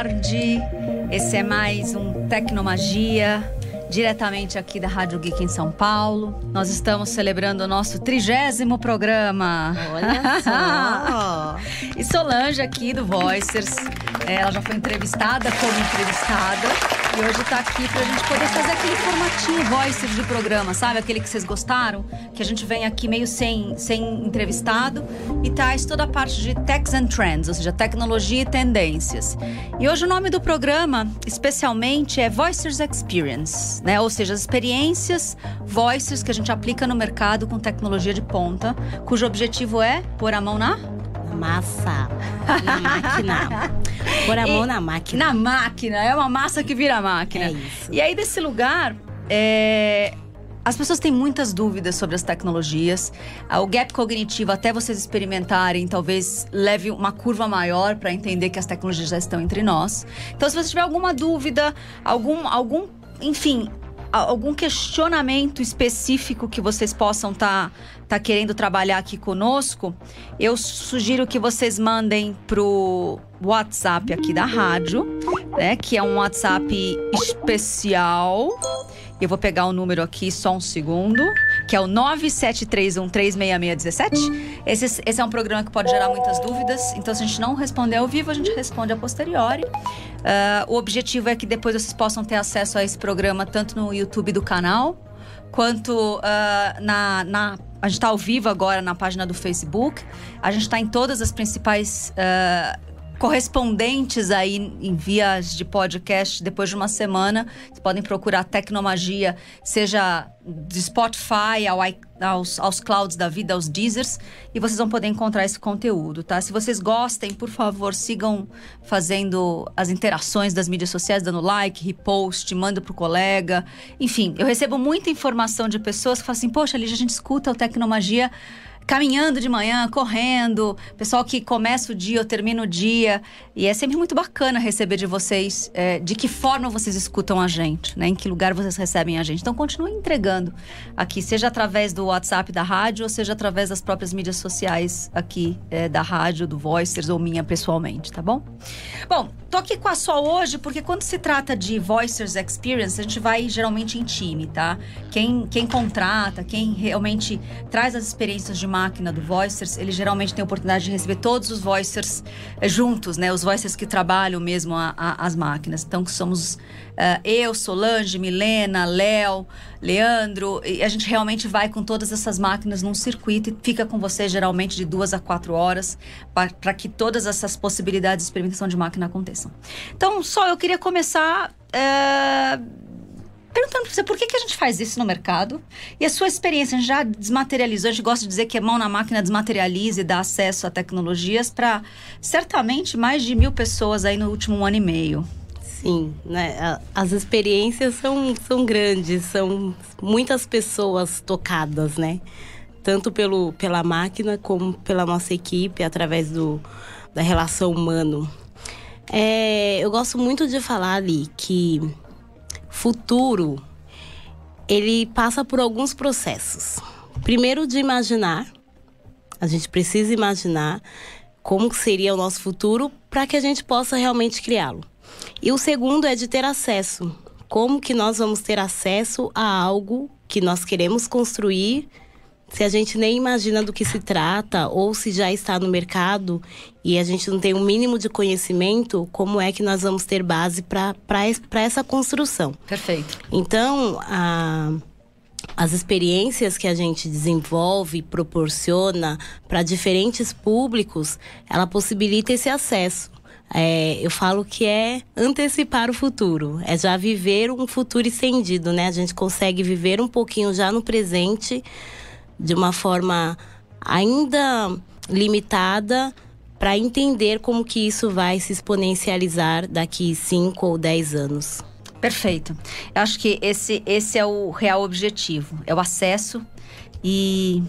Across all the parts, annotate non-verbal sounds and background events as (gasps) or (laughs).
tarde. Esse é mais um Tecnomagia, diretamente aqui da Rádio Geek em São Paulo. Nós estamos celebrando o nosso trigésimo programa. Olha só! (laughs) e Solange aqui do Voicers. Ela já foi entrevistada como entrevistada. E hoje tá aqui pra gente poder fazer aquele formatinho Voicers de programa, sabe? Aquele que vocês gostaram. Que a gente vem aqui meio sem, sem entrevistado e traz toda a parte de Techs and Trends, ou seja, tecnologia e tendências. E hoje o nome do programa, especialmente, é Voicers Experience, né? Ou seja, as experiências Voicers que a gente aplica no mercado com tecnologia de ponta, cujo objetivo é pôr a mão na Massa. Na máquina. Pôr a mão E- na máquina. Na máquina, é uma massa que vira máquina. É isso. E aí, desse lugar, é, as pessoas têm muitas dúvidas sobre as tecnologias. Ah, O gap cognitivo, até vocês experimentarem, talvez leve uma curva maior para entender que as tecnologias já estão entre nós. Então, se você tiver alguma dúvida, algum, algum enfim, algum questionamento específico que vocês possam estar tá querendo trabalhar aqui conosco, eu sugiro que vocês mandem pro WhatsApp aqui da rádio, né? Que é um WhatsApp especial. Eu vou pegar o número aqui só um segundo, que é o 973136617. Esse, esse é um programa que pode gerar muitas dúvidas, então se a gente não responder ao vivo, a gente responde a posteriori. Ah, o objetivo é que depois vocês possam ter acesso a esse programa tanto no YouTube do canal, quanto ah, na, na- A gente está ao vivo agora na página do Facebook. A gente está em todas as principais ah, correspondentes aí em vias de podcast depois de uma semana. Vocês podem procurar Tecnomagia, seja de Spotify ao aos, aos clouds da vida, aos Deezers, e vocês vão poder encontrar esse conteúdo, tá? Se vocês gostem, por favor, sigam fazendo as interações das mídias sociais, dando like, repost, manda pro colega. Enfim, eu recebo muita informação de pessoas que falam assim, poxa, Lígia, a gente escuta o Tecnomagia caminhando de manhã, correndo, pessoal que começa o dia ou termina o dia. E é sempre muito bacana receber de vocês é, de que forma vocês escutam a gente, né? Em que lugar vocês recebem a gente. Então continuem entregando aqui, seja através do WhatsApp da rádio, ou seja através das próprias mídias sociais aqui é, da rádio, do Voicers ou minha pessoalmente, tá bom? Bom, tô aqui com a Sol hoje porque quando se trata de Voicers Experience, a gente vai geralmente em time, tá? Quem, quem contrata, quem realmente traz as experiências de máquina do Voicers, ele geralmente tem a oportunidade de receber todos os Voicers eh, juntos, né? Os Voicers que trabalham mesmo a- a- as máquinas. Então, que somos eh, eu, Solange, Milena, Léo, Leandro, e a gente realmente vai com todas essas máquinas num circuito e fica com você geralmente de duas a quatro horas para que todas essas possibilidades de experimentação de máquina aconteçam. Então, só eu queria começar. eh, Perguntando pra você por que, que a gente faz isso no mercado e a sua experiência. A gente já desmaterializou, a gente gosta de dizer que a mão na máquina desmaterializa e dá acesso a tecnologias para certamente mais de mil pessoas aí no último ano e meio. Sim, né? As experiências são, são grandes, são muitas pessoas tocadas, né? Tanto pelo, pela máquina como pela nossa equipe, através do, da relação humano. É, eu gosto muito de falar ali que futuro ele passa por alguns processos. Primeiro de imaginar, a gente precisa imaginar como seria o nosso futuro para que a gente possa realmente criá-lo. E o segundo é de ter acesso. Como que nós vamos ter acesso a algo que nós queremos construir se a gente nem imagina do que se trata ou se já está no mercado e a gente não tem o mínimo de conhecimento, como é que nós vamos ter base para essa construção? Perfeito. Então, a- as experiências que a gente desenvolve, proporciona para diferentes públicos, ela possibilita esse acesso. É, eu falo que é antecipar o futuro, é já viver um futuro estendido, né? A gente consegue viver um pouquinho já no presente, de uma forma ainda limitada, para entender como que isso vai se exponencializar daqui 5 ou 10 anos. Perfeito. Eu acho que esse, esse é o real objetivo. É o acesso e,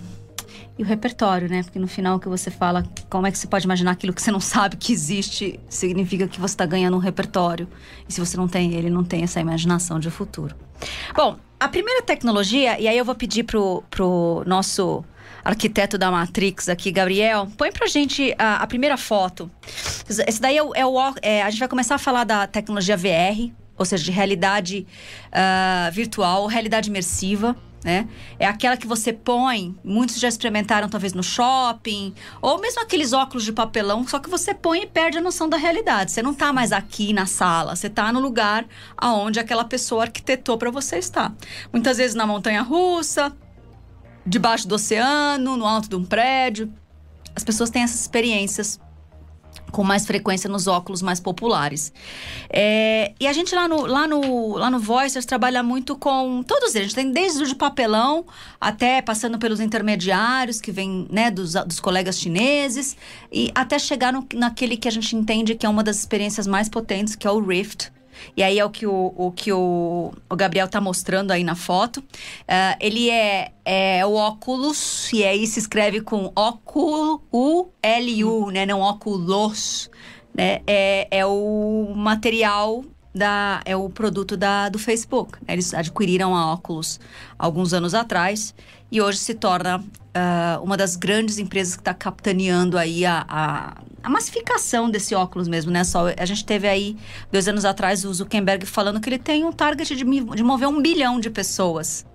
e o repertório, né? Porque no final que você fala, como é que você pode imaginar aquilo que você não sabe que existe, significa que você está ganhando um repertório. E se você não tem ele, não tem essa imaginação de futuro. Bom, a primeira tecnologia, e aí eu vou pedir pro, pro nosso arquiteto da Matrix aqui, Gabriel. Põe pra gente a, a primeira foto. Esse daí é o. É o é, a gente vai começar a falar da tecnologia VR, ou seja, de realidade uh, virtual, realidade imersiva. Né? É aquela que você põe, muitos já experimentaram talvez no shopping, ou mesmo aqueles óculos de papelão, só que você põe e perde a noção da realidade. Você não está mais aqui na sala, você está no lugar aonde aquela pessoa arquitetou para você estar. Muitas vezes na montanha russa, debaixo do oceano, no alto de um prédio. As pessoas têm essas experiências com mais frequência nos óculos mais populares. É, e a gente lá no, lá, no, lá no Voicers trabalha muito com todos eles. A gente tem desde o de papelão até passando pelos intermediários que vêm né, dos, dos colegas chineses e até chegar no, naquele que a gente entende que é uma das experiências mais potentes, que é o Rift e aí é o que o, o que o, o Gabriel está mostrando aí na foto. Uh, ele é, é o óculos, e aí se escreve com óculo, U-L-U, né? Não óculos. Né? É, é o material da, é o produto da, do Facebook. Eles adquiriram a óculos alguns anos atrás e hoje se torna uh, uma das grandes empresas que está capitaneando aí a, a, a, massificação desse óculos mesmo, né? Só, a gente teve aí, dois anos atrás, o Zuckerberg falando que ele tem um target de, de mover um bilhão de pessoas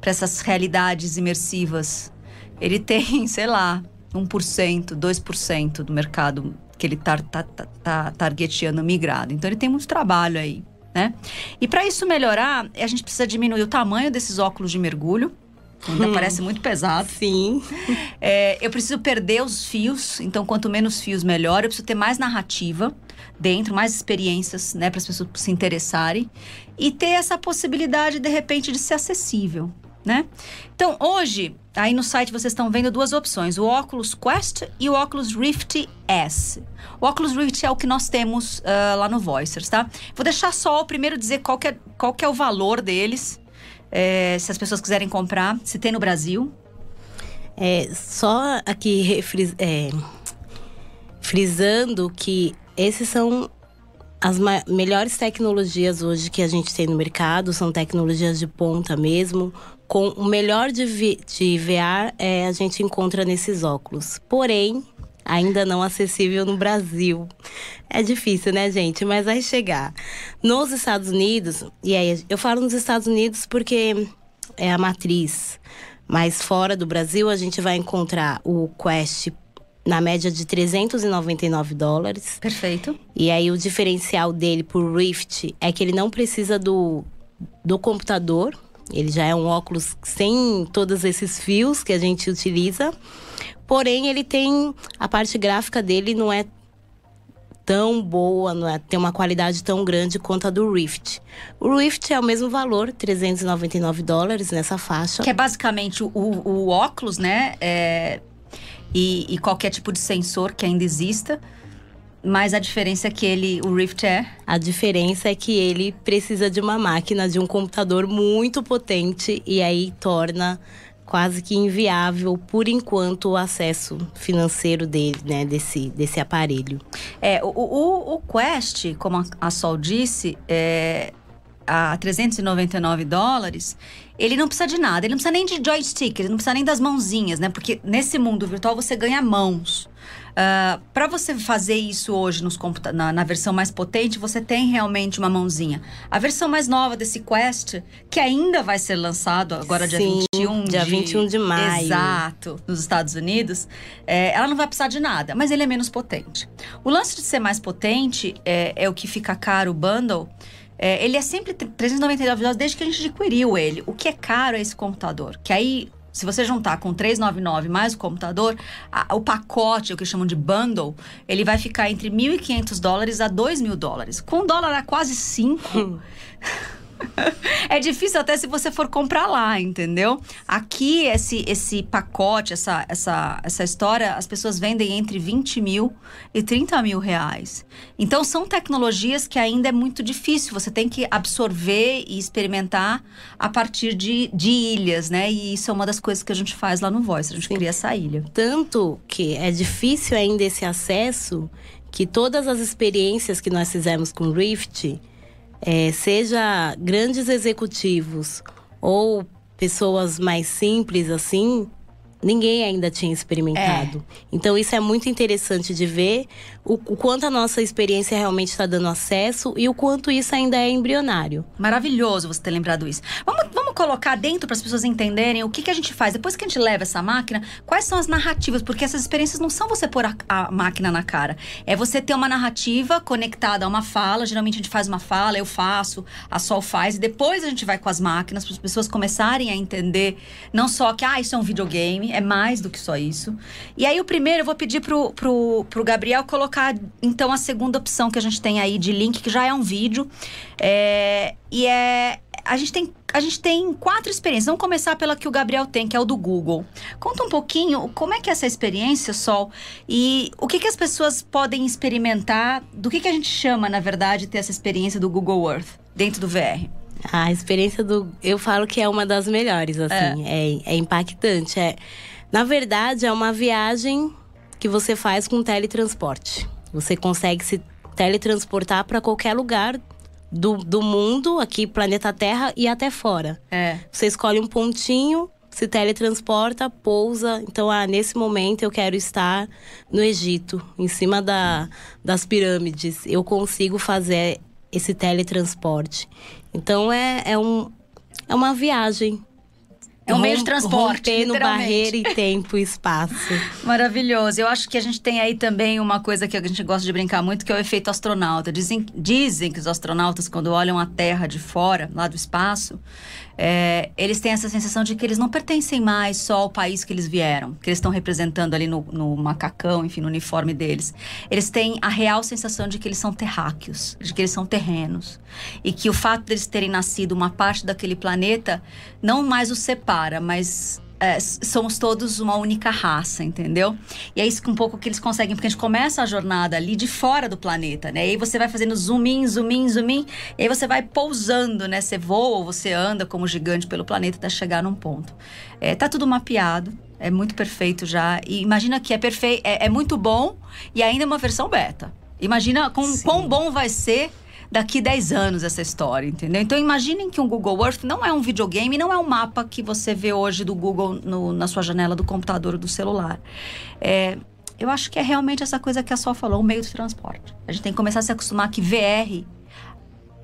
para essas realidades imersivas. Ele tem, (laughs) sei lá, 1%, 2% do mercado que ele está tá, tá, tá targetando migrado. Então ele tem muito trabalho aí, né? E para isso melhorar, a gente precisa diminuir o tamanho desses óculos de mergulho Ainda (laughs) parece muito pesado. Sim. É, eu preciso perder os fios, então quanto menos fios, melhor. Eu preciso ter mais narrativa dentro, mais experiências, né, para as pessoas se interessarem. E ter essa possibilidade, de repente, de ser acessível, né? Então, hoje, aí no site vocês estão vendo duas opções: o Oculus Quest e o Oculus Rift S. O Oculus Rift é o que nós temos uh, lá no Voicers, tá? Vou deixar só o primeiro dizer qual que é, qual que é o valor deles é, se as pessoas quiserem comprar, se tem no Brasil? É, só aqui é, frisando que esses são as melhores tecnologias hoje que a gente tem no mercado, são tecnologias de ponta mesmo. Com o melhor de, de VR é, a gente encontra nesses óculos. Porém, ainda não acessível no Brasil. É difícil, né, gente? Mas vai chegar. Nos Estados Unidos, e aí eu falo nos Estados Unidos porque é a matriz. Mas fora do Brasil, a gente vai encontrar o Quest na média de 399 dólares. Perfeito. E aí o diferencial dele por Rift é que ele não precisa do, do computador. Ele já é um óculos sem todos esses fios que a gente utiliza. Porém, ele tem. A parte gráfica dele não é tão boa, não é, tem uma qualidade tão grande quanto a do Rift. O Rift é o mesmo valor, 399 dólares nessa faixa. Que é basicamente o, o óculos, né? É, e, e, qualquer tipo de sensor que ainda exista. Mas a diferença é que ele, o Rift é? A diferença é que ele precisa de uma máquina, de um computador muito potente e aí torna quase que inviável por enquanto o acesso financeiro dele, né, desse, desse aparelho. É, o, o, o Quest, como a Sol disse, é, a 399 dólares, ele não precisa de nada, ele não precisa nem de joystick, ele não precisa nem das mãozinhas, né? Porque nesse mundo virtual você ganha mãos. Uh, ah, para você fazer isso hoje nos na, na, versão mais potente, você tem realmente uma mãozinha. A versão mais nova desse Quest, que ainda vai ser lançado agora Sim, dia 21 dia de... 21 de maio. Exato, nos Estados Unidos, é, ela não vai precisar de nada, mas ele é menos potente. O lance de ser mais potente é, é o que fica caro o bundle. É, ele é sempre 399 dólares desde que a gente adquiriu ele. O que é caro é esse computador. Que aí se você juntar com 399 mais o computador, a, o pacote, o que chamam de bundle, ele vai ficar entre 1.500 dólares a 2.000 dólares. Com dólar a quase 5. (laughs) (laughs) é difícil até se você for comprar lá, entendeu? Aqui, esse, esse pacote, essa, essa, essa história, as pessoas vendem entre 20 mil e 30 mil reais. Então, são tecnologias que ainda é muito difícil. Você tem que absorver e experimentar a partir de, de ilhas, né? E isso é uma das coisas que a gente faz lá no Voice. A gente Sim. cria essa ilha. Tanto que é difícil ainda esse acesso que todas as experiências que nós fizemos com Rift é, seja grandes executivos ou pessoas mais simples assim, ninguém ainda tinha experimentado. É. Então isso é muito interessante de ver o, quanto a nossa experiência realmente está dando acesso e o quanto isso ainda é embrionário. Maravilhoso você ter lembrado isso. Vamos, vamos colocar dentro para as pessoas entenderem o que, que a gente faz. Depois que a gente leva essa máquina, quais são as narrativas? Porque essas experiências não são você pôr a, a máquina na cara. É você ter uma narrativa conectada a uma fala. Geralmente a gente faz uma fala, eu faço, a Sol faz. E depois a gente vai com as máquinas para as pessoas começarem a entender não só que, ah, isso é um videogame, é mais do que só isso. E aí o primeiro eu vou pedir pro, pro, pro Gabriel colocar colocar então a segunda opção que a gente tem aí de link, que já é um vídeo. É, e é. A gente tem a gente tem quatro experiências. Vamos começar pela que o Gabriel tem, que é o do Google. Conta um pouquinho como é que é essa experiência, Sol, e o que, que as pessoas podem experimentar, do que, que a gente chama, na verdade, ter essa experiência do Google Earth dentro do VR. A experiência do. Eu falo que é uma das melhores, assim. É, é, é impactante. É, na verdade, é uma viagem que você faz com teletransporte. Você consegue se teletransportar para qualquer lugar do, do mundo, aqui, planeta Terra, e até fora. É. Você escolhe um pontinho, se teletransporta, pousa. Então, ah, nesse momento eu quero estar no Egito, em cima da, das pirâmides. Eu consigo fazer esse teletransporte. Então, é, é, um, é uma viagem é um meio de transporte. no barreira e tempo e espaço. (laughs) Maravilhoso. Eu acho que a gente tem aí também uma coisa que a gente gosta de brincar muito, que é o efeito astronauta. Dizem, dizem que os astronautas, quando olham a Terra de fora, lá do espaço, é, eles têm essa sensação de que eles não pertencem mais só ao país que eles vieram, que eles estão representando ali no, no macacão, enfim, no uniforme deles. Eles têm a real sensação de que eles são terráqueos, de que eles são terrenos. E que o fato deles terem nascido uma parte daquele planeta não mais os separa, mas é, somos todos uma única raça, entendeu? E é isso que um pouco que eles conseguem, porque a gente começa a jornada ali de fora do planeta, né? E aí você vai fazendo zoom in, zoom in, zoom in, e aí você vai pousando, né? Você voa ou você anda como gigante pelo planeta até chegar num ponto. É, tá tudo mapeado, é muito perfeito já. E imagina que é perfeito, é, é muito bom e ainda é uma versão beta. Imagina com quão bom vai ser daqui 10 anos essa história, entendeu? Então imaginem que um Google Earth não é um videogame, não é um mapa que você vê hoje do Google no, na sua janela do computador ou do celular. É, eu acho que é realmente essa coisa que a Sol falou, um meio de transporte. A gente tem que começar a se acostumar que VR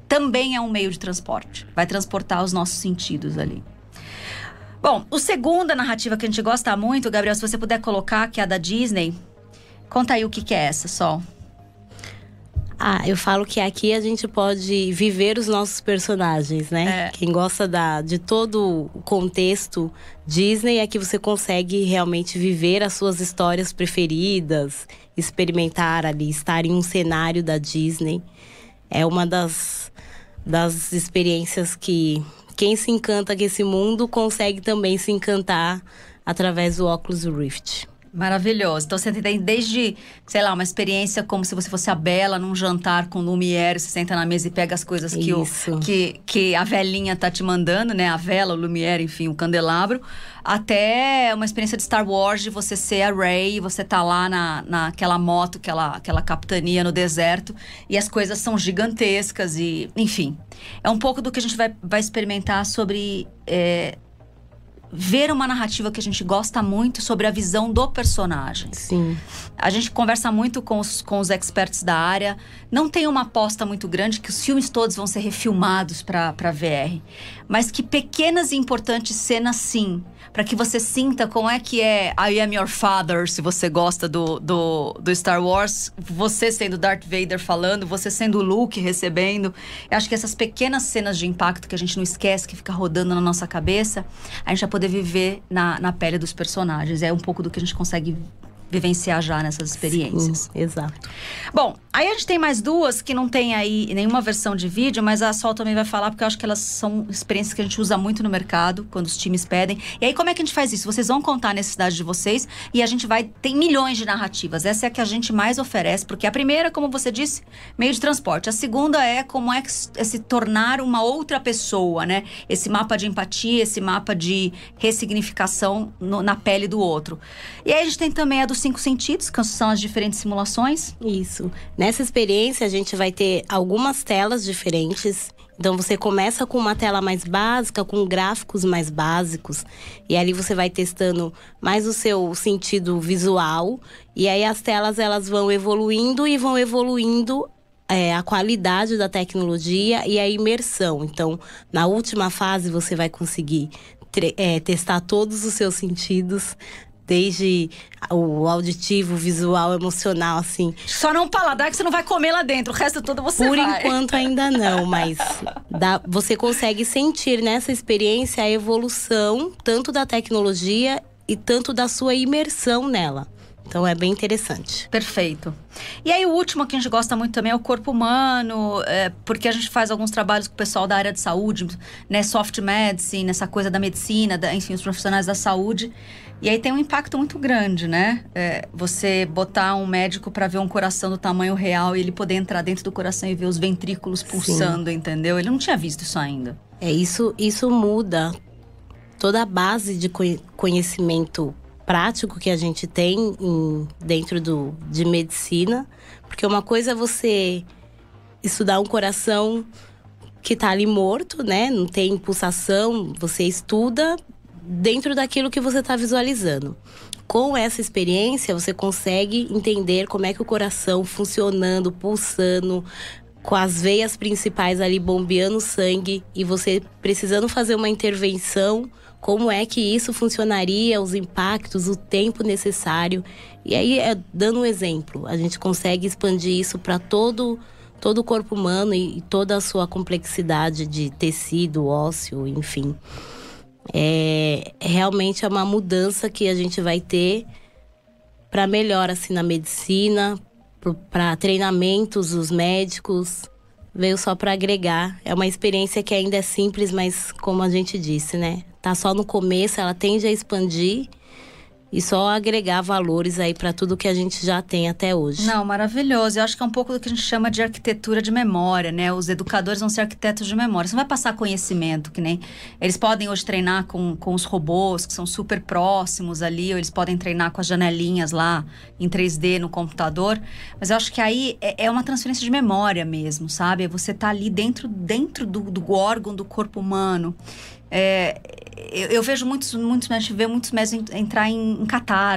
também é um meio de transporte. Vai transportar os nossos sentidos ali. Bom, o segunda narrativa que a gente gosta muito, Gabriel, se você puder colocar, que é a da Disney. Conta aí o que, que é essa, Sol. Ah, eu falo que aqui a gente pode viver os nossos personagens, né? É. Quem gosta da, de todo o contexto Disney é que você consegue realmente viver as suas histórias preferidas, experimentar ali, estar em um cenário da Disney. É uma das, das experiências que quem se encanta com esse mundo consegue também se encantar através do óculos Rift. Maravilhoso. Então você tem desde, sei lá, uma experiência como se você fosse a Bela num jantar com Lumière, você senta na mesa e pega as coisas que, o, que, que a velhinha tá te mandando, né? A vela, o Lumière, enfim, o candelabro. Até uma experiência de Star Wars, de você ser a Rey, você tá lá na, naquela moto, aquela, aquela capitania no deserto, e as coisas são gigantescas e, enfim. É um pouco do que a gente vai, vai experimentar sobre. É, ver uma narrativa que a gente gosta muito sobre a visão do personagem. Sim. A gente conversa muito com os, com os experts da área. Não tem uma aposta muito grande que os filmes todos vão ser refilmados para VR. Mas que pequenas e importantes cenas, sim para que você sinta como é que é I Am Your Father, se você gosta do, do, do, Star Wars, você sendo Darth Vader falando, você sendo Luke recebendo. Eu acho que essas pequenas cenas de impacto que a gente não esquece, que fica rodando na nossa cabeça, a gente vai poder viver na, na pele dos personagens. É um pouco do que a gente consegue vivenciar já nessas experiências. Sim, exato. Bom, aí a gente tem mais duas que não tem aí nenhuma versão de vídeo, mas a Sol também vai falar, porque eu acho que elas são experiências que a gente usa muito no mercado, quando os times pedem. E aí, como é que a gente faz isso? Vocês vão contar a necessidade de vocês e a gente vai. Tem milhões de narrativas. Essa é a que a gente mais oferece, porque a primeira, como você disse, meio de transporte. A segunda é como é, é se tornar uma outra pessoa, né? Esse mapa de empatia, esse mapa de ressignificação no, na pele do outro. E aí a gente tem também a do cinco sentidos, que são as diferentes simulações. Isso. Nessa experiência, a gente vai ter algumas telas diferentes Então você começa com uma tela mais básica, com gráficos mais básicos, e ali você vai testando mais o seu sentido visual, e aí as telas elas vão evoluindo e vão evoluindo é, a qualidade da tecnologia e a imersão. Então, na última fase você vai conseguir é, testar todos os seus sentidos desde o auditivo, visual, emocional, assim. Só não paladar que você não vai comer lá dentro, o resto todo você Por vai. enquanto ainda não, mas dá, você consegue sentir nessa experiência a evolução tanto da tecnologia e tanto da sua imersão nela. Então é bem interessante. Perfeito. E aí o último que a gente gosta muito também é o corpo humano, é, porque a gente faz alguns trabalhos com o pessoal da área de saúde, né, soft medicine, essa coisa da medicina, da, enfim, os profissionais da saúde. E aí tem um impacto muito grande, né? É, você botar um médico para ver um coração do tamanho real e ele poder entrar dentro do coração e ver os ventrículos pulsando, Sim. entendeu? Ele não tinha visto isso ainda. É isso, isso muda toda a base de conhecimento prático que a gente tem em, dentro do, de medicina, porque uma coisa é você estudar um coração que está ali morto, né? Não tem pulsação, você estuda dentro daquilo que você está visualizando. Com essa experiência, você consegue entender como é que o coração funcionando, pulsando, com as veias principais ali bombeando sangue e você precisando fazer uma intervenção, como é que isso funcionaria, os impactos, o tempo necessário. E aí, é, dando um exemplo, a gente consegue expandir isso para todo todo o corpo humano e, toda a sua complexidade de tecido, ósseo, enfim é, realmente é uma mudança que a gente vai ter para melhor assim na medicina, para treinamentos dos médicos. Veio só para agregar. É uma experiência que ainda é simples, mas como a gente disse, né? Tá só no começo, ela tende a expandir e só agregar valores aí para tudo que a gente já tem até hoje. Não, maravilhoso. Eu acho que é um pouco do que a gente chama de arquitetura de memória, né? Os educadores vão ser arquitetos de memória. Você não vai passar conhecimento, que nem eles podem hoje treinar com, com os robôs que são super próximos ali, ou eles podem treinar com as janelinhas lá em 3D no computador. Mas eu acho que aí é, é uma transferência de memória mesmo, sabe? Você tá ali dentro, dentro do, do órgão do corpo humano. É, eu, eu, vejo muitos, muitos médicos, ver muitos médicos entrar em, em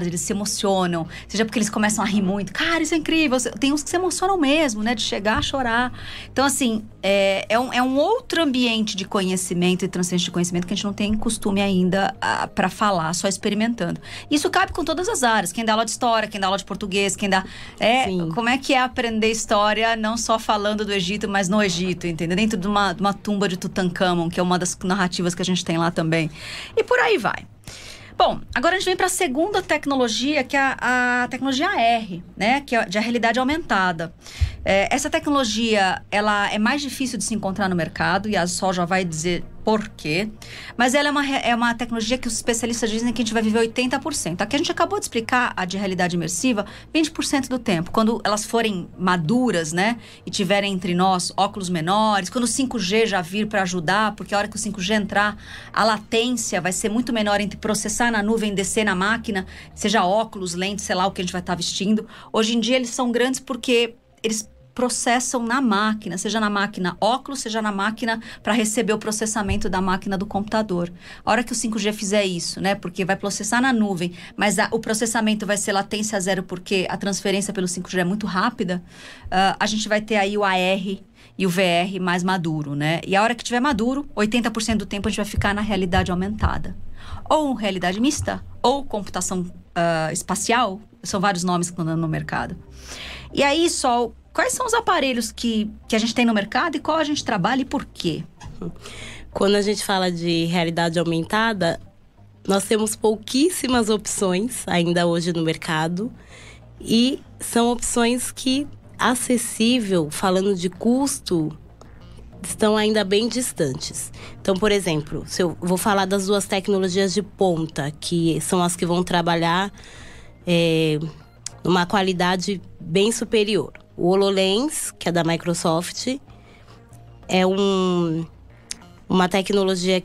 eles se emocionam, seja porque eles começam a rir muito. Cara, isso é incrível. Tem uns que se emocionam mesmo, né? De chegar a chorar. Então, assim, é, é, um, é um outro ambiente de conhecimento e transferência de conhecimento que a gente não tem costume ainda para falar, só experimentando. Isso cabe com todas as áreas. Quem dá aula de história, quem dá aula de português, quem dá. É, como é que é aprender história, não só falando do Egito, mas no Egito, entendeu? Dentro de uma, de uma tumba de Tutankhamon, que é uma das narrativas que a gente tem lá também. E por aí vai. Bom, agora a gente vem para a segunda tecnologia, que é a, a, tecnologia R, né? Que é de realidade aumentada. É, essa tecnologia, ela é mais difícil de se encontrar no mercado e a Sol já vai dizer por quê. Mas ela é uma, é uma tecnologia que os especialistas dizem que a gente vai viver 80%. Aqui a gente acabou de explicar a de realidade imersiva 20% do tempo. Quando elas forem maduras, né? E tiverem entre nós óculos menores, quando o 5G já vir para ajudar, porque a hora que o 5G entrar, a latência vai ser muito menor entre processar na nuvem descer na máquina, seja óculos, lentes, sei lá o que a gente vai estar tá vestindo. Hoje em dia eles são grandes porque eles processam na máquina, seja na máquina óculos, seja na máquina para receber o processamento da máquina do computador. A hora que o 5G fizer isso, né? Porque vai processar na nuvem, mas a, o processamento vai ser latência zero porque a transferência pelo 5G é muito rápida, uh, a gente vai ter aí o AR e o VR mais maduro, né? E a hora que tiver maduro, 80% do tempo a gente vai ficar na realidade aumentada. Ou realidade mista, ou computação uh, espacial, são vários nomes que estão dando no mercado. E aí, só Quais são os aparelhos que, que a gente tem no mercado e qual a gente trabalha e por quê? Quando a gente fala de realidade aumentada, nós temos pouquíssimas opções ainda hoje no mercado e são opções que acessível, falando de custo, estão ainda bem distantes. Então, por exemplo, se eu vou falar das duas tecnologias de ponta, que são as que vão trabalhar é, numa qualidade bem superior. O HoloLens, que é da Microsoft, é um, uma tecnologia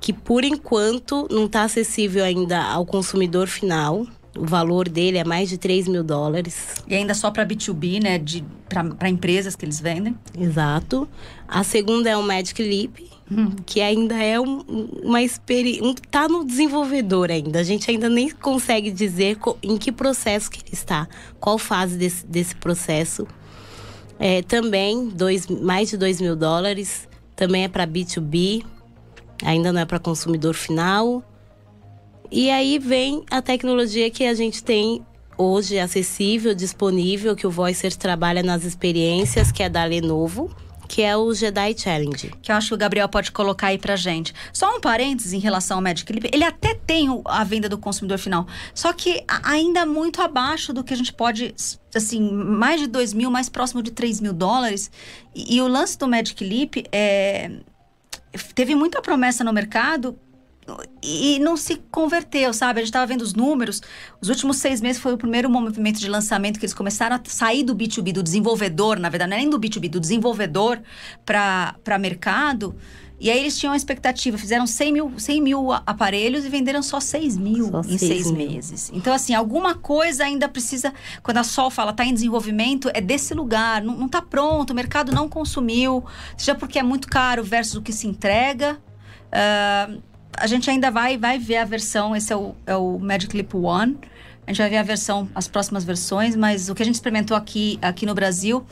que, por enquanto, não está acessível ainda ao consumidor final. O valor dele é mais de 3 mil dólares. E ainda só para B2B, né? Para empresas que eles vendem. Exato. A segunda é o Magic Leap, que ainda é um, uma experiência. Um, tá no desenvolvedor ainda. A gente ainda nem consegue dizer em que processo que ele está, qual fase desse, desse processo. É, também dois, mais de 2 mil dólares. Também é para B2B, ainda não é para consumidor final. E aí vem a tecnologia que a gente tem hoje acessível, disponível, que o Voicer trabalha nas experiências, que é da Lenovo que é o Jedi Challenge. Que eu acho que o Gabriel pode colocar aí pra gente. Só um parênteses em relação ao Magic Leap. Ele até tem a venda do consumidor final, só que ainda muito abaixo do que a gente pode, assim, mais de 2 mil, mais próximo de 3 mil dólares. E, e o lance do Magic Leap é teve muita promessa no mercado e não se converteu, sabe? A gente estava vendo os números. Os últimos seis meses foi o primeiro movimento de lançamento que eles começaram a sair do B2B, do desenvolvedor, na verdade, não é nem do B2B, do desenvolvedor para mercado. E aí eles tinham a expectativa, fizeram 100 mil, 100 mil aparelhos e venderam só 6 mil só em seis, mil. meses. Então, assim, alguma coisa ainda precisa. Quando a Sol fala está em desenvolvimento, é desse lugar, não está pronto, o mercado não consumiu, seja porque é muito caro versus o que se entrega. Uh, a gente ainda vai, vai ver a versão, esse é o, é o Magic Leap One. A gente vai ver a versão, as próximas versões, mas o que a gente experimentou aqui, aqui no Brasil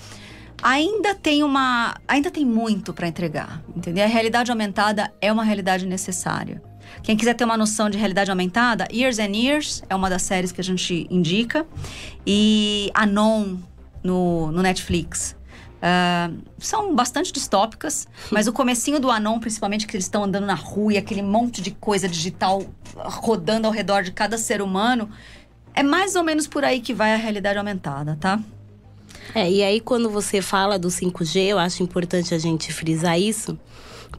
ainda tem uma, ainda tem muito para entregar, entendeu? A realidade aumentada é uma realidade necessária. Quem quiser ter uma noção de realidade aumentada, Years and Years é uma das séries que a gente indica e Anon no, no Netflix. Uh, são bastante distópicas, mas o comecinho do Anon, principalmente, que eles estão andando na rua e aquele monte de coisa digital rodando ao redor de cada ser humano, é mais ou menos por aí que vai a realidade aumentada, tá? É, e aí quando você fala do 5G, eu acho importante a gente frisar isso,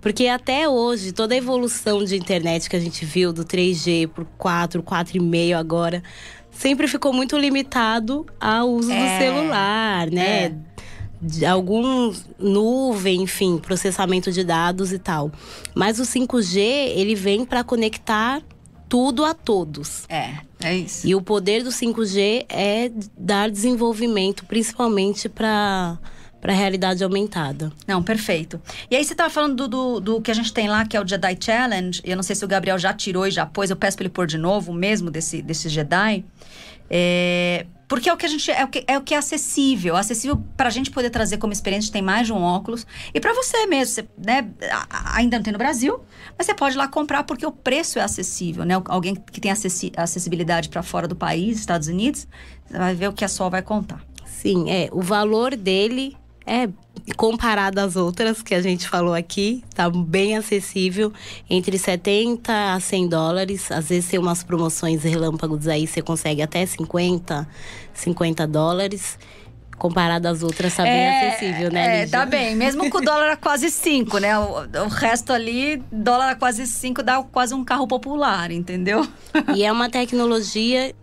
porque até hoje, toda a evolução de internet que a gente viu do 3G por 4, 4,5 agora, sempre ficou muito limitado ao uso é, do celular, né? É de algum nuvem, enfim, processamento de dados e tal. Mas o 5G, ele vem para conectar tudo a todos. É, é isso. E o poder do 5G é dar desenvolvimento, principalmente para para a realidade aumentada. Não, perfeito. E aí você estava falando do, do, do, que a gente tem lá, que é o Jedi Challenge. Eu não sei se o Gabriel já tirou e já pôs, eu peço para ele pôr de novo, mesmo desse, desse Jedi. É, porque é o que a gente é o que é, o que é acessível, acessível para a gente poder trazer como experiência. Tem mais de um óculos e para você mesmo, você, né? Ainda não tem no Brasil, mas você pode ir lá comprar porque o preço é acessível, né? Alguém que tem acessi acessibilidade para fora do país, Estados Unidos, você vai ver o que a Sol vai contar. Sim, é o valor dele é comparado às outras que a gente falou aqui, tá bem acessível, entre 70 a 100 dólares. Às vezes tem umas promoções relâmpagos aí, você consegue até 50, 50 dólares. Comparado às outras, tá bem é, acessível, né, É, tá bem. Mesmo com o dólar a quase 5, né? O, o, resto ali, dólar a quase 5 dá quase um carro popular, entendeu? E é uma tecnologia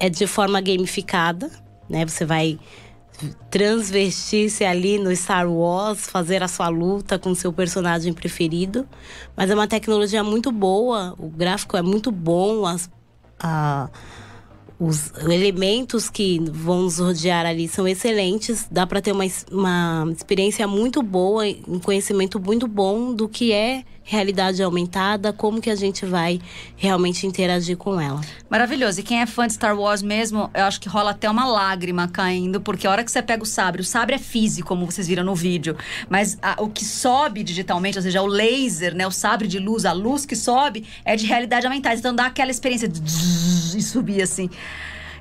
é de forma gamificada, né? Você vai transvestir-se ali no Star Wars, fazer a sua luta com seu personagem preferido. Mas é uma tecnologia muito boa, o gráfico é muito bom, as, a, os elementos que vão nos rodear ali são excelentes. Dá para ter uma, uma experiência muito boa, um conhecimento muito bom do que é realidade aumentada, como que a gente vai realmente interagir com ela. Maravilhoso. E quem é fã de Star Wars mesmo, eu acho que rola até uma lágrima caindo, porque a hora que você pega o sabre, o sabre é físico, como vocês viram no vídeo, mas a, o que sobe digitalmente, ou seja, o laser, né, o sabre de luz, a luz que sobe, é de realidade aumentada. Então dá aquela experiência de subir assim.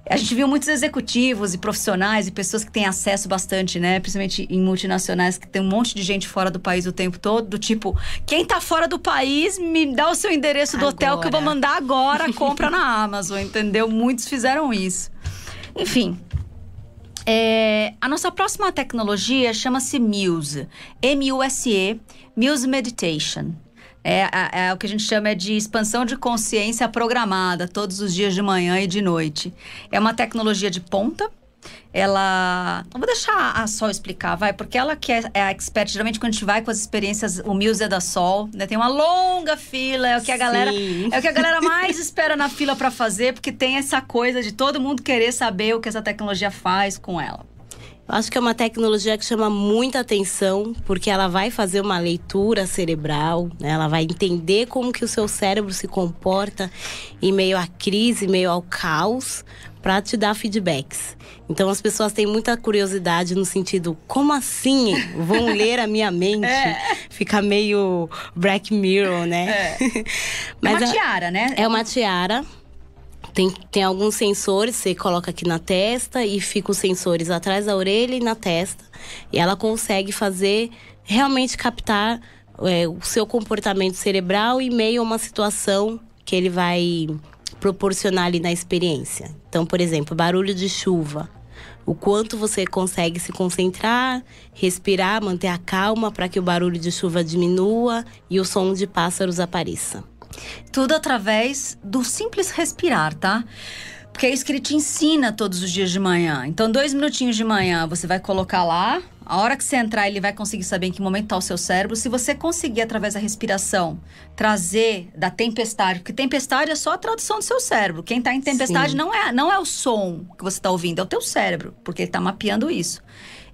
A gente viu muitos executivos e profissionais e pessoas que têm acesso bastante, né? Principalmente em multinacionais, que tem um monte de gente fora do país o tempo todo, do tipo, quem tá fora do país, me dá o seu endereço do agora. hotel que eu vou mandar agora, compra na Amazon, entendeu? Muitos fizeram isso. Enfim, é, a nossa próxima tecnologia chama-se Muse, M-U-S-E, Muse Meditation. É, é, é, o que a gente chama de expansão de consciência programada, todos os dias de manhã e de noite. É uma tecnologia de ponta, ela. Não vou deixar a Sol explicar, vai, porque ela que é, é a expert. Geralmente, quando a gente vai com as experiências, o Muse é da Sol, né? Tem uma longa fila, é o que a galera. Sim. É o que a galera (laughs) mais espera na fila para fazer, porque tem essa coisa de todo mundo querer saber o que essa tecnologia faz com ela. Acho que é uma tecnologia que chama muita atenção, porque ela vai fazer uma leitura cerebral, né? ela vai entender como que o seu cérebro se comporta em meio à crise, em meio ao caos, para te dar feedbacks. Então as pessoas têm muita curiosidade no sentido, como assim vão (laughs) ler a minha mente? É. Fica meio Black Mirror, né? É (laughs) Mas uma a- tiara, né? É uma tiara. Tem, tem alguns sensores, você coloca aqui na testa e fica os sensores atrás da orelha e na testa. E ela consegue fazer, realmente captar é, o seu comportamento cerebral em meio a uma situação que ele vai proporcionar ali na experiência. Então, por exemplo, barulho de chuva. O quanto você consegue se concentrar, respirar, manter a calma para que o barulho de chuva diminua e o som de pássaros apareça. Tudo através do simples respirar, tá? Porque é isso que ele te ensina todos os dias de manhã. Então, dois minutinhos de manhã você vai colocar lá. A hora que você entrar, ele vai conseguir saber em que momento está o seu cérebro. Se você conseguir, através da respiração, trazer da tempestade, porque tempestade é só a tradução do seu cérebro. Quem está em tempestade Sim. não é, não é o som que você está ouvindo, é o teu cérebro, porque ele está mapeando isso.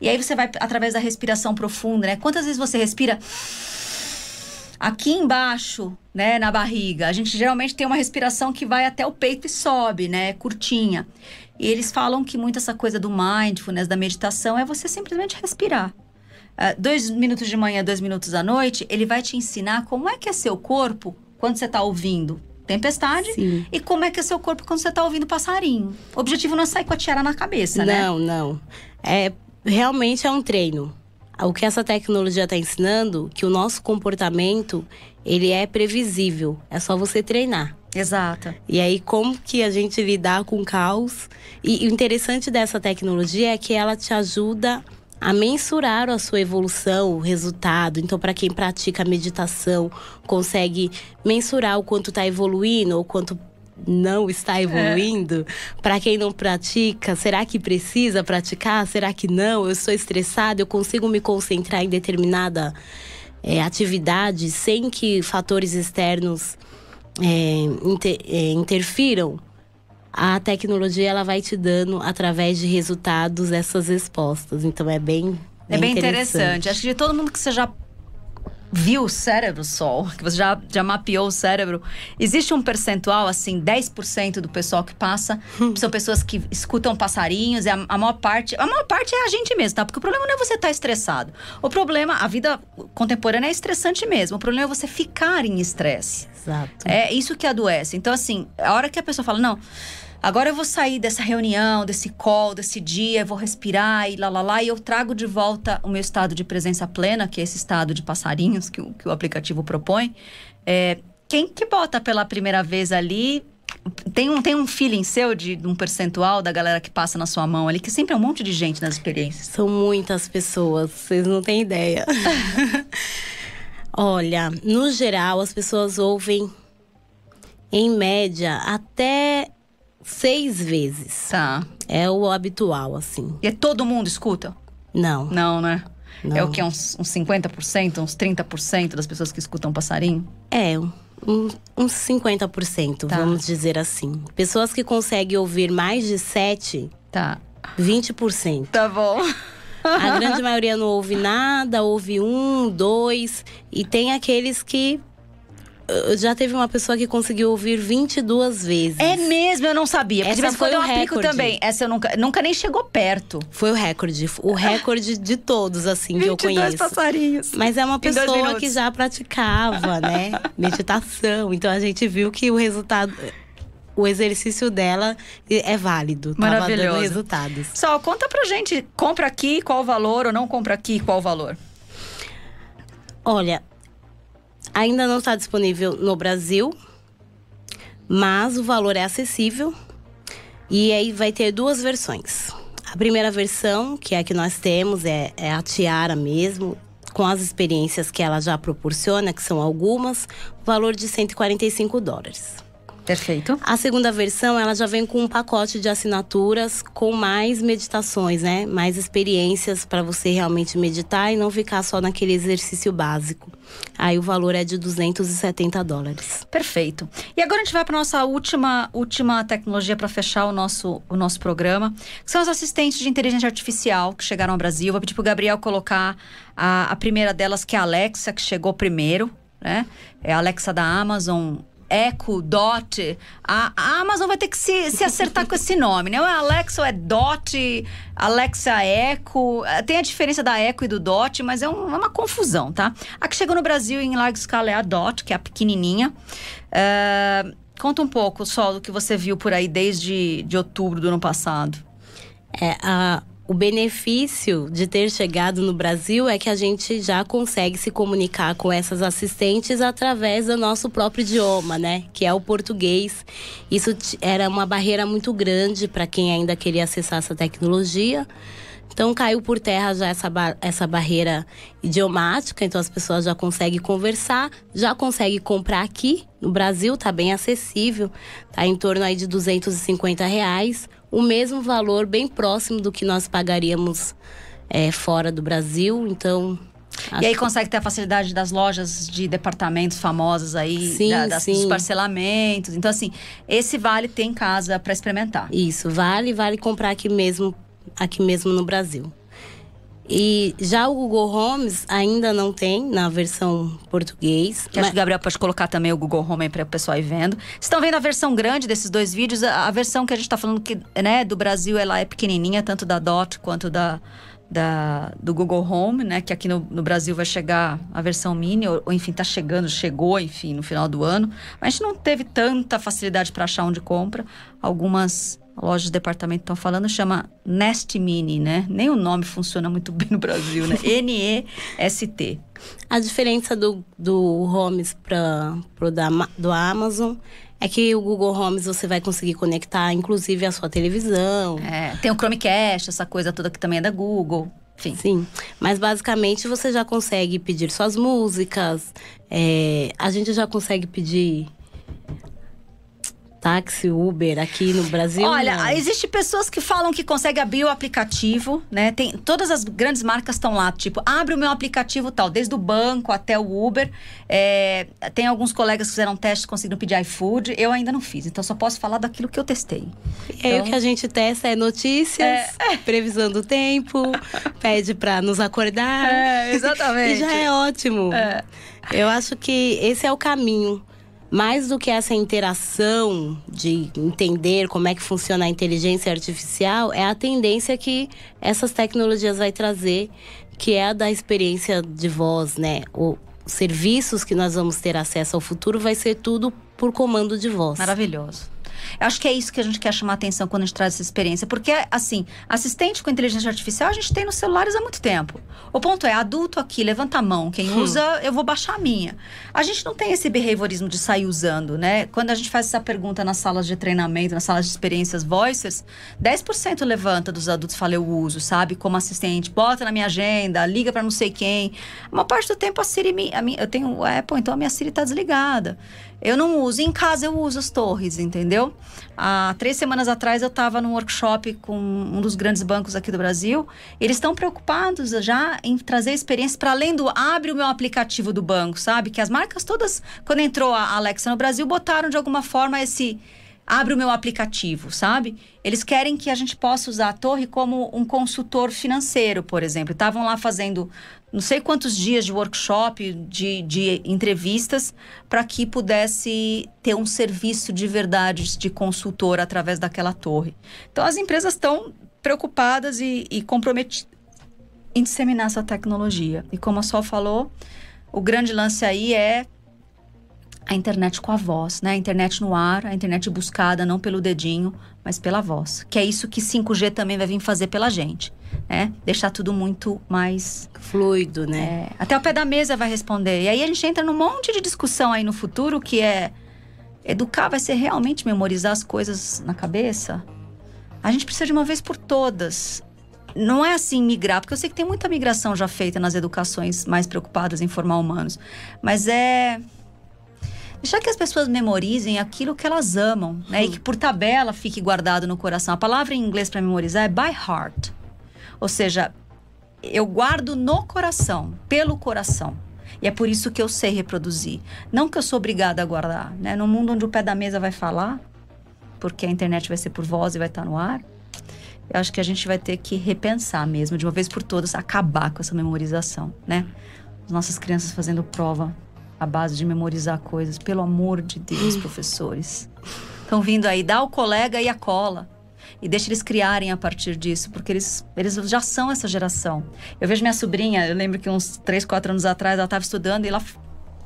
E aí você vai através da respiração profunda, né? Quantas vezes você respira aqui embaixo, né, na barriga, a gente geralmente tem uma respiração que vai até o peito e sobe, né, curtinha. E eles falam que muito essa coisa do mindfulness, da meditação, é você simplesmente respirar. Ah, dois minutos de manhã, dois minutos à noite, ele vai te ensinar como é que é seu corpo quando você está ouvindo tempestade Sim. e como é que é seu corpo quando você está ouvindo passarinho. O objetivo não é sair com a tiara na cabeça, né? Não, não. É, realmente é um treino. O que essa tecnologia está ensinando, que o nosso comportamento, ele é previsível. É só você treinar. Exato. E aí, como que a gente lidar com o caos? E, e o interessante dessa tecnologia é que ela te ajuda a mensurar a sua evolução, o resultado. Então, para quem pratica meditação, consegue mensurar o quanto está evoluindo ou quanto não está evoluindo. Para quem não pratica, será que precisa praticar? Será que não? Eu sou estressado, eu consigo me concentrar em determinada é, atividade sem que fatores externos é, inter- é, interfiram, a tecnologia ela vai te dando através de resultados essas respostas. Então é bem É bem interessante. Acho que de todo mundo que você já viu o cérebro sol, que você já, já mapeou o cérebro, existe um percentual, assim, 10% do pessoal que passa são pessoas que escutam passarinhos, e a, a maior parte. A maior parte é a gente mesmo, tá? Porque o problema não é você estar estressado. O problema, a vida contemporânea é estressante mesmo. O problema é você ficar em estresse. Exato. É isso que adoece. Então, assim, a hora que a pessoa fala, não, agora eu vou sair dessa reunião, desse call, desse dia, vou respirar e lá, lá, lá, e eu trago de volta o meu estado de presença plena, que é esse estado de passarinhos que o, que o aplicativo propõe. É, quem que bota pela primeira vez ali. Tem um, tem um feeling seu de, de um percentual da galera que passa na sua mão ali, que sempre é um monte de gente nas experiências. São muitas pessoas, vocês não têm ideia. (laughs) Olha, no geral, as pessoas ouvem, em média, até seis vezes. Tá. É o habitual, assim. E é todo mundo escuta? Não. Não, né? Não. É o que? Uns, uns 50%, uns 30% das pessoas que escutam passarinho? É, um- uns 50%, Tá. vamos dizer assim. Pessoas que conseguem ouvir mais de sete, Tá. 20%. Tá bom. A grande maioria não ouve nada, ouve um, dois. E tem aqueles que. Eu Já teve uma pessoa que conseguiu ouvir 22 vezes. É mesmo, eu não sabia. Porque Essa foi eu o aplico recorde. também. Essa eu nunca, nunca nem chegou perto. Foi o recorde. O recorde de todos, assim, que eu conheço. passarinhos. Mas é uma pessoa que já praticava, né? (laughs) Meditação. Então a gente viu que o resultado. O exercício dela é válido. Tava Maravilhoso. dando resultados. Só conta pra gente. Compra aqui, qual o valor? Ou não compra aqui, qual o valor? Olha, ainda não está disponível no Brasil, mas o valor é acessível. E aí vai ter duas versões. A primeira versão, que é a que nós temos, é, é a tiara mesmo, com as experiências que ela já proporciona, que são algumas, valor de 145 dólares. Perfeito. A segunda versão, ela já vem com um pacote de assinaturas com mais meditações, né? Mais experiências para você realmente meditar e não ficar só naquele exercício básico. Aí o valor é de 270 dólares. Perfeito. E agora a gente vai para nossa última última tecnologia para fechar o nosso o nosso programa, que são os assistentes de inteligência artificial que chegaram ao Brasil. Vou pedir para o Gabriel colocar a, a primeira delas, que é a Alexa, que chegou primeiro, né? É a Alexa da Amazon Echo, Dot. A, a, Amazon vai ter que se, se acertar com esse nome, né? Ou é Alexa ou é Dot, Alexa Echo. É, tem a diferença da Echo e do Dot, mas é, um, é uma confusão, tá? A que chegou no Brasil em larga escala é a Dot, que é a pequenininha. Uh, conta um pouco só do que você viu por aí desde de outubro do ano passado. É, a o benefício de ter chegado no Brasil é que a gente já consegue se comunicar com essas assistentes através do nosso próprio idioma, né? Que é o português. Isso era uma barreira muito grande para quem ainda queria acessar essa tecnologia. Então caiu por terra já essa, essa barreira idiomática, então as pessoas já conseguem conversar, já conseguem comprar aqui no Brasil, tá bem acessível, tá em torno aí de 250 reais o mesmo valor, bem próximo do que nós pagaríamos é, fora do Brasil. Então. E aí consegue ter a facilidade das lojas de departamentos famosas aí, sim, da, das, sim. dos parcelamentos. Então, assim, esse vale ter em casa para experimentar. Isso, vale, vale comprar aqui mesmo, aqui mesmo no Brasil. E já o Google Homes ainda não tem na versão português. Que mas... acho que o Gabriel pode colocar também o Google Home para o pessoal ir vendo. Estão vendo a versão grande desses dois vídeos? A, a versão que a gente está falando que, né, do Brasil, ela é pequenininha, tanto da Dot quanto da, da, do Google Home, né? Que aqui no, no Brasil vai chegar a versão mini, ou, ou, enfim, tá chegando, chegou, enfim, no final do ano. Mas a gente não teve tanta facilidade para achar onde compra. Algumas lojas de departamento estão falando, chama Nest Mini, né? Nem o nome funciona muito bem no Brasil, né? (laughs) N-E-S-T. A diferença do, do Homes para pro da, do Amazon é que o Google Homes você vai conseguir conectar, inclusive, a sua televisão. É, tem o Chromecast, essa coisa toda que também é da Google. Enfim. Sim, mas basicamente você já consegue pedir suas músicas, é, a gente já consegue pedir táxi, Uber aqui no Brasil? Olha, não. existe pessoas que falam que consegue abrir o aplicativo, né? Tem todas as grandes marcas estão lá, tipo, abre o meu aplicativo tal, desde o banco até o Uber. É, tem alguns colegas que fizeram testes conseguiram pedir iFood. Eu ainda não fiz, então só posso falar daquilo que eu testei. Então... o que a gente testa é notícias, é. (laughs) previsão do tempo, pede para nos acordar. É, exatamente. (laughs) e já é ótimo. É. Eu acho que esse é o caminho mais do que essa interação de entender como é que funciona a inteligência artificial, é a tendência que essas tecnologias vai trazer, que é a da experiência de voz, né? Os serviços que nós vamos ter acesso ao futuro vai ser tudo por comando de voz. Maravilhoso. Eu acho que é isso que a gente quer chamar atenção quando a gente traz essa experiência. Porque, assim, assistente com inteligência artificial a gente tem nos celulares há muito tempo. O ponto é, adulto aqui, levanta a mão. Quem hum. usa, eu vou baixar a minha. A gente não tem esse behaviorismo de sair usando, né? Quando a gente faz essa pergunta nas salas de treinamento, nas salas de experiências voicers, 10% levanta dos adultos fala eu uso, sabe? Como assistente, bota na minha agenda, liga para não sei quem. Uma parte do tempo a Siri, a minha, eu tenho o Apple, então a minha Siri tá desligada. Eu não uso. Em casa eu uso as torres, entendeu? Há três semanas atrás eu estava num workshop com um dos grandes bancos aqui do Brasil. Eles estão preocupados já em trazer experiência para além do abre o meu aplicativo do banco, sabe? Que as marcas todas, quando entrou a Alexa no Brasil, botaram de alguma forma esse abre o meu aplicativo, sabe? Eles querem que a gente possa usar a torre como um consultor financeiro, por exemplo. Estavam lá fazendo não sei quantos dias de workshop, de, de entrevistas, para que pudesse ter um serviço de verdade de consultor através daquela torre. Então, as empresas estão preocupadas e, e comprometidas em disseminar essa tecnologia. E como a Sol falou, o grande lance aí é a internet com a voz, né? A internet no ar, a internet buscada não pelo dedinho, mas pela voz. Que é isso que 5G também vai vir fazer pela gente, né? Deixar tudo muito mais fluido, né? É, até o pé da mesa vai responder. E aí a gente entra num monte de discussão aí no futuro que é educar vai ser realmente memorizar as coisas na cabeça? A gente precisa de uma vez por todas não é assim migrar, porque eu sei que tem muita migração já feita nas educações mais preocupadas em formar humanos, mas é Deixar que as pessoas memorizem aquilo que elas amam, né? E que por tabela fique guardado no coração. A palavra em inglês para memorizar é by heart. Ou seja, eu guardo no coração, pelo coração. E é por isso que eu sei reproduzir. Não que eu sou obrigada a guardar, né? No mundo onde o pé da mesa vai falar, porque a internet vai ser por voz e vai estar no ar, eu acho que a gente vai ter que repensar mesmo, de uma vez por todas, acabar com essa memorização, né? As nossas crianças fazendo prova à base de memorizar coisas. Pelo amor de Deus, (gasps) professores. Estão vindo aí, dá o colega e a cola. E deixa eles criarem a partir disso, porque eles, eles já são essa geração. Eu vejo minha sobrinha, eu lembro que uns 3, 4 anos atrás ela estava estudando e ela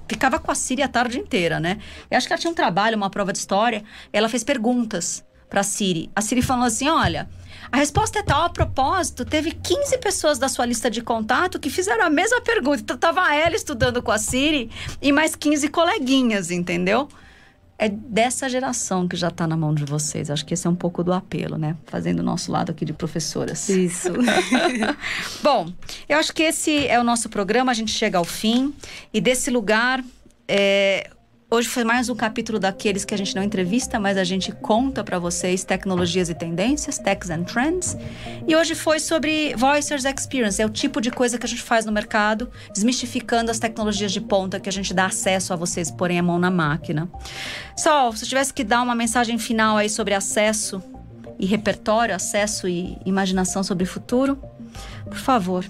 ficava com a Siri a tarde inteira, né? Eu acho que ela tinha um trabalho, uma prova de história, ela fez perguntas para a Siri. A Siri falou assim: olha. A resposta é tal, a propósito, teve 15 pessoas da sua lista de contato que fizeram a mesma pergunta. Então, tava ela estudando com a Siri e mais 15 coleguinhas, entendeu? É dessa geração que já está na mão de vocês. Acho que esse é um pouco do apelo, né? Fazendo o nosso lado aqui de professoras. Isso. (laughs) Bom, eu acho que esse é o nosso programa. A gente chega ao fim. E desse lugar, é, Hoje foi mais um capítulo daqueles que a gente não entrevista, mas a gente conta para vocês tecnologias e tendências, techs and trends. E hoje foi sobre Voicers Experience, é o tipo de coisa que a gente faz no mercado, desmistificando as tecnologias de ponta que a gente dá acesso a vocês porem a mão na máquina. Sol, se eu tivesse que dar uma mensagem final aí sobre acesso e repertório, acesso e imaginação sobre o futuro, por favor.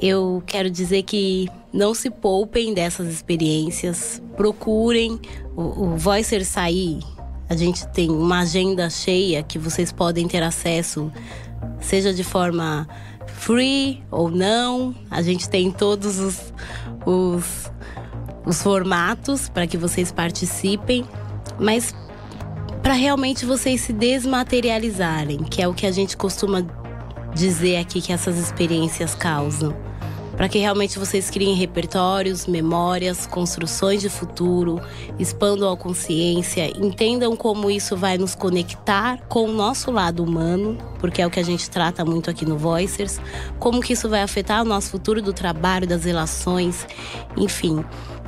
Eu quero dizer que não se poupem dessas experiências, procurem o, o Voicer sair. A gente tem uma agenda cheia que vocês podem ter acesso, seja de forma free ou não. A gente tem todos os, os, os formatos para que vocês participem, mas para realmente vocês se desmaterializarem, que é o que a gente costuma dizer aqui que essas experiências causam para que realmente vocês criem repertórios, memórias, construções de futuro, expandam a consciência, entendam como isso vai nos conectar com o nosso lado humano, porque é o que a gente trata muito aqui no Voicers, como que isso vai afetar o nosso futuro do trabalho, das relações, enfim.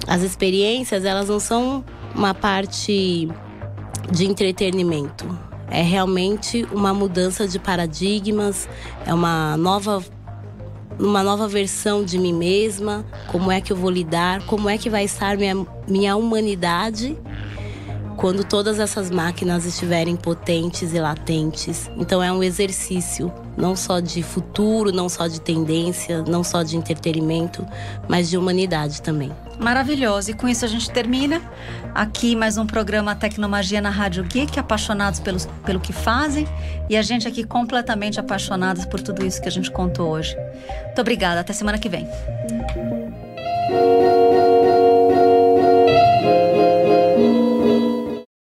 As experiências, elas não são uma parte de entretenimento. É realmente uma mudança de paradigmas, é uma nova numa nova versão de mim mesma, como é que eu vou lidar, como é que vai estar minha, minha humanidade quando todas essas máquinas estiverem potentes e latentes. Então é um exercício não só de futuro, não só de tendência, não só de entretenimento, mas de humanidade também. Maravilhoso. E com isso a gente termina aqui mais um programa Tecnomagia na Rádio Geek, apaixonados pelo, pelo que fazem e a gente aqui completamente apaixonados por tudo isso que a gente contou hoje. Muito obrigada. Até semana que vem.